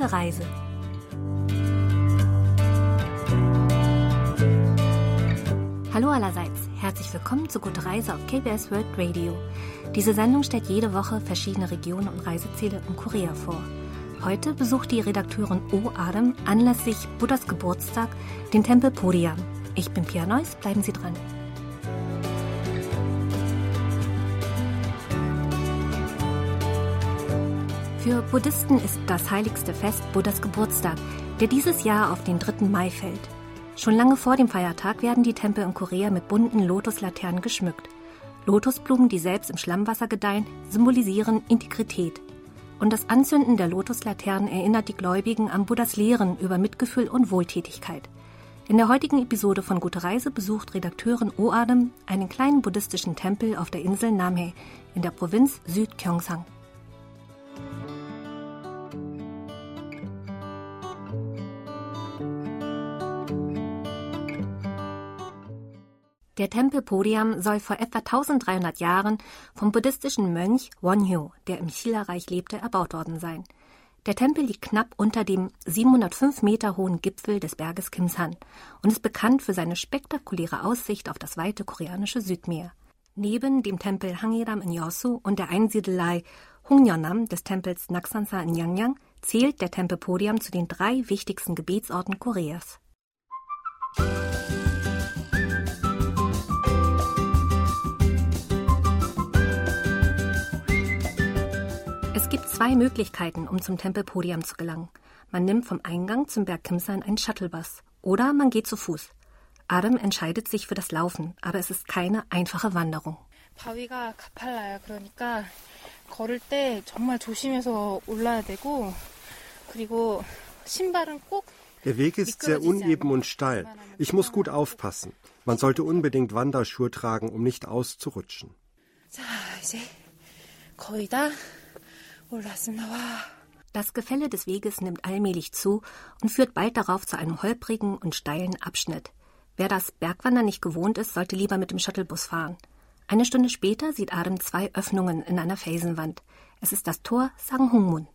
Gute Reise. Hallo allerseits, herzlich willkommen zu Gute Reise auf KBS World Radio. Diese Sendung stellt jede Woche verschiedene Regionen und Reiseziele in Korea vor. Heute besucht die Redakteurin O. Adam anlässlich Buddhas Geburtstag den Tempel Poriam. Ich bin Pia Neuss, bleiben Sie dran. Für Buddhisten ist das heiligste Fest Buddhas Geburtstag, der dieses Jahr auf den 3. Mai fällt. Schon lange vor dem Feiertag werden die Tempel in Korea mit bunten Lotuslaternen geschmückt. Lotusblumen, die selbst im Schlammwasser gedeihen, symbolisieren Integrität. Und das Anzünden der Lotuslaternen erinnert die Gläubigen an Buddhas Lehren über Mitgefühl und Wohltätigkeit. In der heutigen Episode von Gute Reise besucht Redakteurin O-Adem einen kleinen buddhistischen Tempel auf der Insel Namhae in der Provinz Südgyeongsang. Der Tempel Podium soll vor etwa 1300 Jahren vom buddhistischen Mönch Wonhyo, der im Chila-Reich lebte, erbaut worden sein. Der Tempel liegt knapp unter dem 705 Meter hohen Gipfel des Berges Kimsan und ist bekannt für seine spektakuläre Aussicht auf das weite koreanische Südmeer. Neben dem Tempel Hangedam in Yosu und der Einsiedelei Hungnyeonam des Tempels Naksansa in Yangyang zählt der Tempel Podium zu den drei wichtigsten Gebetsorten Koreas. zwei Möglichkeiten, um zum Tempel Podium zu gelangen. Man nimmt vom Eingang zum Berg Kimsan einen Shuttlebus oder man geht zu Fuß. Adam entscheidet sich für das Laufen, aber es ist keine einfache Wanderung. 바위가 가팔라요. 그러니까 걸을 때 정말 조심해서 올라야 되고 그리고 신발은 꼭 der Weg ist sehr uneben und steil. Ich muss gut aufpassen. Man sollte unbedingt Wanderschuhe tragen, um nicht auszurutschen. 자, 이제 거의 다 das Gefälle des Weges nimmt allmählich zu und führt bald darauf zu einem holprigen und steilen Abschnitt. Wer das Bergwandern nicht gewohnt ist, sollte lieber mit dem Shuttlebus fahren. Eine Stunde später sieht Adam zwei Öffnungen in einer Felsenwand. Es ist das Tor Sanghungmun.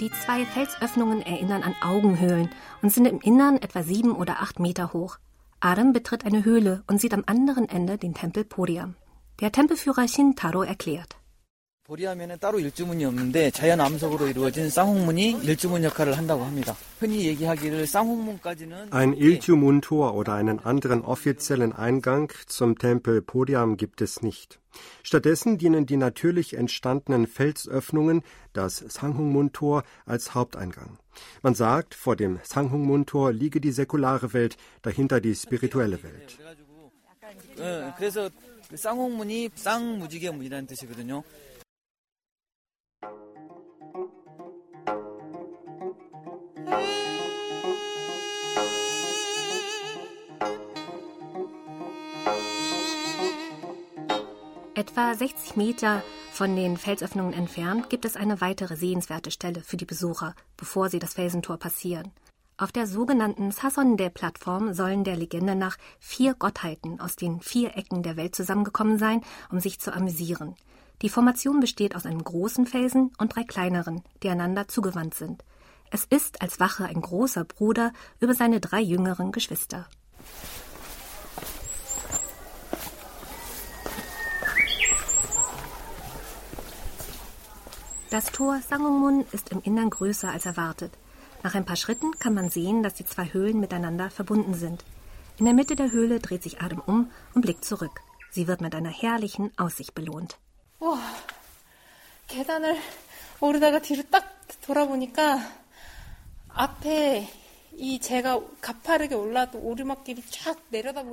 Die zwei Felsöffnungen erinnern an Augenhöhlen und sind im Innern etwa sieben oder acht Meter hoch. Adam betritt eine Höhle und sieht am anderen Ende den Tempel Podiam. Der Tempelführer Shintaro erklärt. 보리하면은 따로 일주문이 없는데 자연 암석으로 이루어진 쌍홍문이 일주문 역할을 한다고 합니다. 흔히 얘기하기를 쌍홍문까지는 Ein Iljumun-Tor oder einen anderen offiziellen Eingang zum Tempel Podiam gibt es nicht. Stattdessen dienen die natürlich entstandenen Felsöffnungen, das Sanghungmun-Tor, als Haupteingang. Man sagt, vor dem Sanghungmun-Tor liege die säkulare Welt, dahinter die spirituelle Welt. Etwa 60 Meter von den Felsöffnungen entfernt gibt es eine weitere sehenswerte Stelle für die Besucher, bevor sie das Felsentor passieren. Auf der sogenannten Sassonde-Plattform sollen der Legende nach vier Gottheiten aus den vier Ecken der Welt zusammengekommen sein, um sich zu amüsieren. Die Formation besteht aus einem großen Felsen und drei kleineren, die einander zugewandt sind. Es ist als Wache ein großer Bruder über seine drei jüngeren Geschwister. Das Tor Sangongmun ist im Innern größer als erwartet. Nach ein paar Schritten kann man sehen, dass die zwei Höhlen miteinander verbunden sind. In der Mitte der Höhle dreht sich Adam um und blickt zurück. Sie wird mit einer herrlichen Aussicht belohnt. 와, 계단을 오르다가 뒤로 딱 돌아보니까 앞에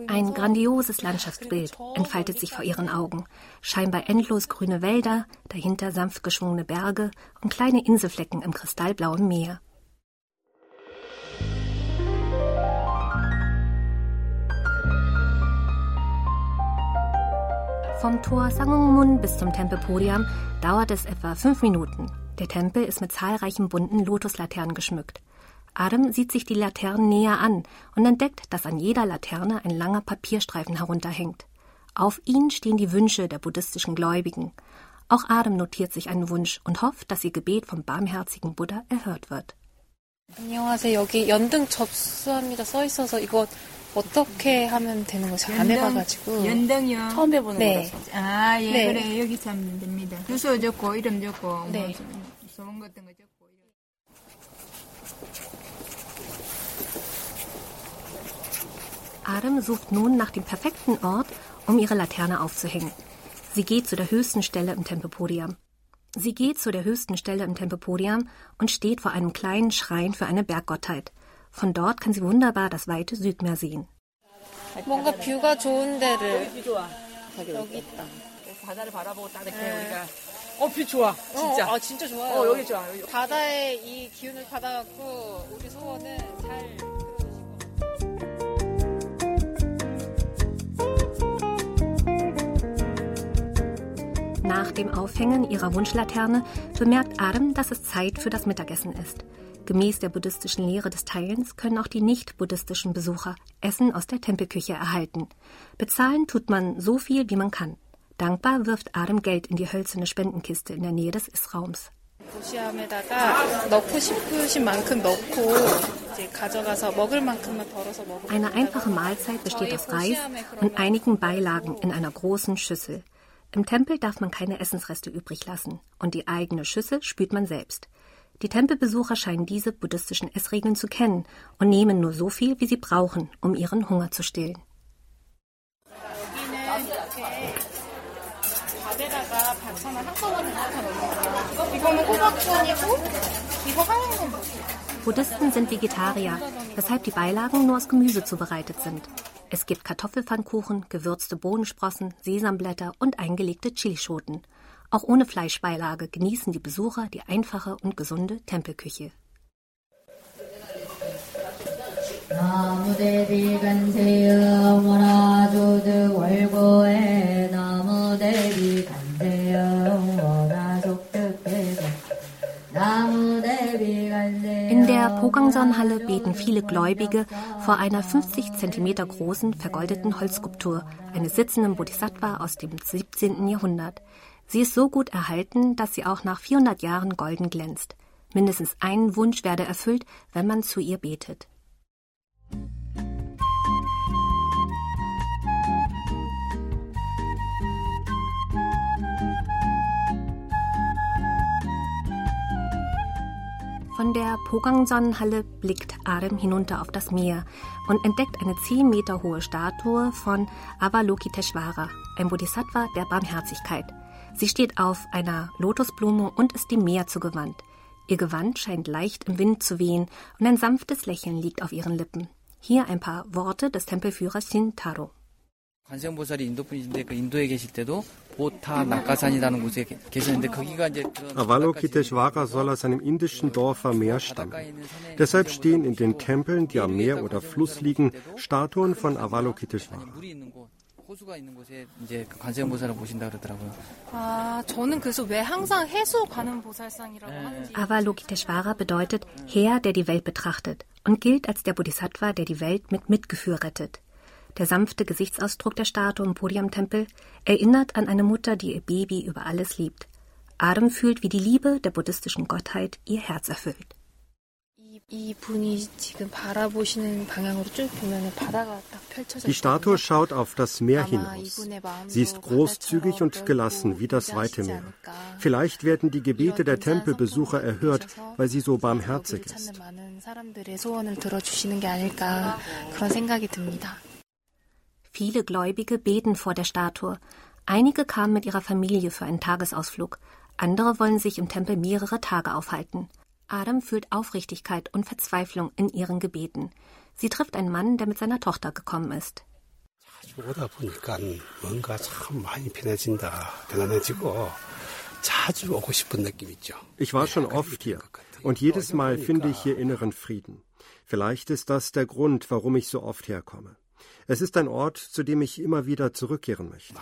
ein grandioses Landschaftsbild entfaltet sich vor ihren Augen. Scheinbar endlos grüne Wälder, dahinter sanft geschwungene Berge und kleine Inselflecken im kristallblauen Meer. Vom Tor Sangongmun bis zum Tempel Podiam dauert es etwa fünf Minuten. Der Tempel ist mit zahlreichen bunten Lotuslaternen geschmückt. Adam sieht sich die Laternen näher an und entdeckt, dass an jeder Laterne ein langer Papierstreifen herunterhängt. Auf ihnen stehen die Wünsche der buddhistischen Gläubigen. Auch Adam notiert sich einen Wunsch und hofft, dass ihr Gebet vom barmherzigen Buddha erhört wird. 안녕하세요. 여기 연등 접수합니다 써 있어서 이거 어떻게 하면 되는 거지? 안 해봐가지고. 연등이요. 처음 해보는 네. 거라서. 아, 예, 네. 그래. 여기 하면 됩니다. 주소 적고, 이름 적고, 네. 뭐, 소문 같은 거 Adam sucht nun nach dem perfekten Ort, um ihre Laterne aufzuhängen. Sie geht zu der höchsten Stelle im Tempelpodium. Sie geht zu der höchsten Stelle im Tempelpodium und steht vor einem kleinen Schrein für eine Berggottheit. Von dort kann sie wunderbar das weite Südmeer sehen. 뭔가 뷰가 좋은 데를 여기 있다. 바다를 바라보고 딱 이렇게 우리가 어, 뷰 좋아. 진짜. 어, 아 진짜 좋아요. 어, 여기 좋아. 여기. 바다의 이 기운을 받아갖고 우리 소원은 잘 Nach dem Aufhängen ihrer Wunschlaterne bemerkt Adam, dass es Zeit für das Mittagessen ist. Gemäß der buddhistischen Lehre des Teilens können auch die nicht-buddhistischen Besucher Essen aus der Tempelküche erhalten. Bezahlen tut man so viel, wie man kann. Dankbar wirft Adam Geld in die hölzerne Spendenkiste in der Nähe des Israums. Eine einfache Mahlzeit besteht aus Reis und einigen Beilagen in einer großen Schüssel. Im Tempel darf man keine Essensreste übrig lassen und die eigene Schüssel spült man selbst. Die Tempelbesucher scheinen diese buddhistischen Essregeln zu kennen und nehmen nur so viel, wie sie brauchen, um ihren Hunger zu stillen. Buddhisten sind Vegetarier, weshalb die Beilagen nur aus Gemüse zubereitet sind. Es gibt Kartoffelpfannkuchen, gewürzte Bohnensprossen, Sesamblätter und eingelegte Chilischoten. Auch ohne Fleischbeilage genießen die Besucher die einfache und gesunde Tempelküche. Namo Devi Ganseya Marajo Pogangson-Halle beten viele Gläubige vor einer 50 Zentimeter großen vergoldeten Holzskulptur eines sitzenden Bodhisattva aus dem 17. Jahrhundert. Sie ist so gut erhalten, dass sie auch nach 400 Jahren golden glänzt. Mindestens ein Wunsch werde erfüllt, wenn man zu ihr betet. Von der Pogangson-Halle blickt Adam hinunter auf das Meer und entdeckt eine 10 Meter hohe Statue von Avalokiteshvara, ein Bodhisattva der Barmherzigkeit. Sie steht auf einer Lotusblume und ist dem Meer zugewandt. Ihr Gewand scheint leicht im Wind zu wehen und ein sanftes Lächeln liegt auf ihren Lippen. Hier ein paar Worte des Tempelführers Shintaro. Avalokiteshvara soll aus einem indischen Dorf am Meer stammen. Deshalb stehen in den Tempeln, die am Meer oder Fluss liegen, Statuen von Avalokiteshvara. 물이 있는 곳, 호수가 있는 곳에 이제 그 관세음보살을 모신다 그러더라고요. 아, 저는 그래서 왜 항상 해수 가는 보살상이라고 하는지 Avalokiteshvara bedeutet Herr, der die Welt betrachtet und gilt als der Bodhisattva, der die Welt mit Mitgefühl rettet. Der sanfte Gesichtsausdruck der Statue im Podiumtempel erinnert an eine Mutter, die ihr Baby über alles liebt. Adam fühlt, wie die Liebe der buddhistischen Gottheit ihr Herz erfüllt. Die Statue schaut auf das Meer hinaus. Sie ist großzügig und gelassen wie das weite Meer. Vielleicht werden die Gebete der Tempelbesucher erhört, weil sie so barmherzig ist. Viele Gläubige beten vor der Statue. Einige kamen mit ihrer Familie für einen Tagesausflug. Andere wollen sich im Tempel mehrere Tage aufhalten. Adam fühlt Aufrichtigkeit und Verzweiflung in ihren Gebeten. Sie trifft einen Mann, der mit seiner Tochter gekommen ist. Ich war schon oft hier und jedes Mal finde ich hier inneren Frieden. Vielleicht ist das der Grund, warum ich so oft herkomme. Es ist ein Ort, zu dem ich immer wieder zurückkehren möchte.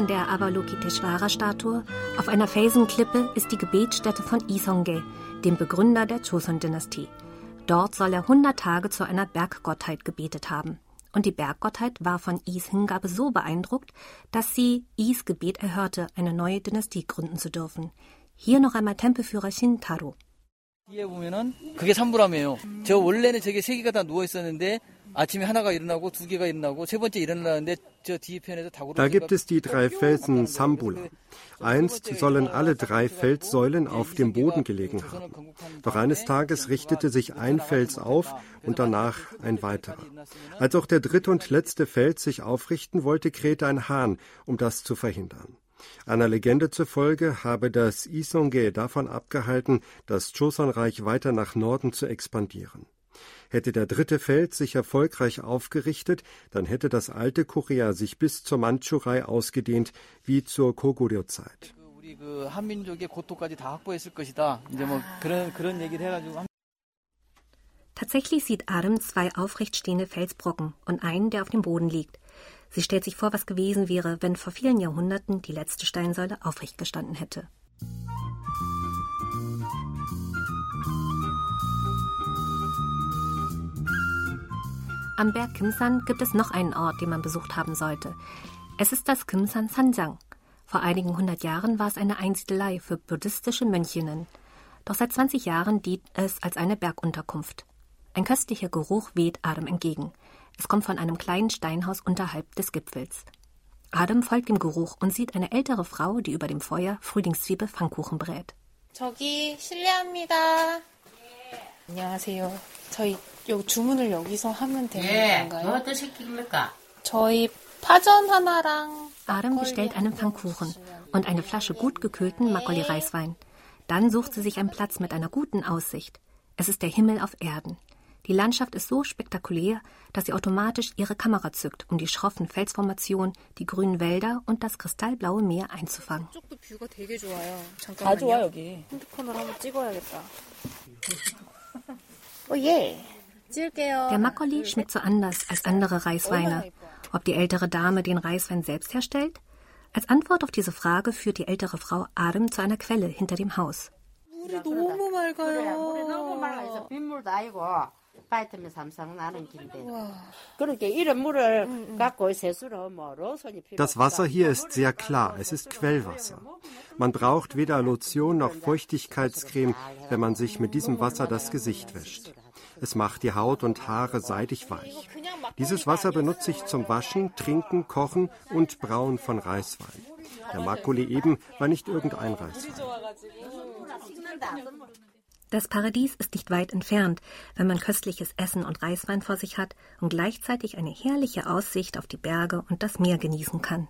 von der Avalokiteshvara-Statue auf einer Felsenklippe ist die Gebetsstätte von Isonge, dem Begründer der Joseon-Dynastie. Dort soll er 100 Tage zu einer Berggottheit gebetet haben. Und die Berggottheit war von Is Hingabe so beeindruckt, dass sie Is Gebet erhörte, eine neue Dynastie gründen zu dürfen. Hier noch einmal Tempelführer Shintaro. 뒤에 보면은 그게 산부람이에요. 저 원래는 저게 세 개가 다 누워 있었는데 da gibt es die drei Felsen Sambula. Einst sollen alle drei Felssäulen auf dem Boden gelegen haben. Doch eines Tages richtete sich ein Fels auf und danach ein weiterer. Als auch der dritte und letzte Fels sich aufrichten wollte, krähte ein Hahn, um das zu verhindern. Einer Legende zufolge habe das Isonge davon abgehalten, das Choson-Reich weiter nach Norden zu expandieren. Hätte der dritte Feld sich erfolgreich aufgerichtet, dann hätte das alte Korea sich bis zur Mandschurei ausgedehnt, wie zur Koguryo-Zeit. Tatsächlich sieht Adam zwei aufrecht stehende Felsbrocken und einen, der auf dem Boden liegt. Sie stellt sich vor, was gewesen wäre, wenn vor vielen Jahrhunderten die letzte Steinsäule aufrecht gestanden hätte. Am Berg Kimsan gibt es noch einen Ort, den man besucht haben sollte. Es ist das Kimsan Sanjang. Vor einigen hundert Jahren war es eine Einsiedelei für buddhistische Mönchinnen. Doch seit 20 Jahren dient es als eine Bergunterkunft. Ein köstlicher Geruch weht Adam entgegen. Es kommt von einem kleinen Steinhaus unterhalb des Gipfels. Adam folgt dem Geruch und sieht eine ältere Frau, die über dem Feuer Frühlingszwiebel Pfannkuchen brät. 저기 실례합니다. 안녕하세요. 저희 요 주문을 여기서 하면 되는 건가요? 어떤 시킵니까? 저희 파전 하나랑 Adam bestellt einen Pfannkuchen und eine Flasche gut gekühlten Makgeolli-Reiswein. Dann sucht sie sich einen Platz mit einer guten Aussicht. Es ist der Himmel auf Erden. Die Landschaft ist so spektakulär, dass sie automatisch ihre Kamera zückt, um die schroffen Felsformationen, die grünen Wälder und das kristallblaue Meer einzufangen. 이쪽 Der Makkoli schmeckt so anders als andere Reisweine. Ob die ältere Dame den Reiswein selbst herstellt? Als Antwort auf diese Frage führt die ältere Frau Adam zu einer Quelle hinter dem Haus. Das Wasser hier ist sehr klar, es ist Quellwasser. Man braucht weder Lotion noch Feuchtigkeitscreme, wenn man sich mit diesem Wasser das Gesicht wäscht. Es macht die Haut und Haare seidig weich. Dieses Wasser benutze ich zum Waschen, Trinken, Kochen und Brauen von Reiswein. Der Makgeolli eben war nicht irgendein Reiswein. Das Paradies ist nicht weit entfernt, wenn man köstliches Essen und Reiswein vor sich hat und gleichzeitig eine herrliche Aussicht auf die Berge und das Meer genießen kann.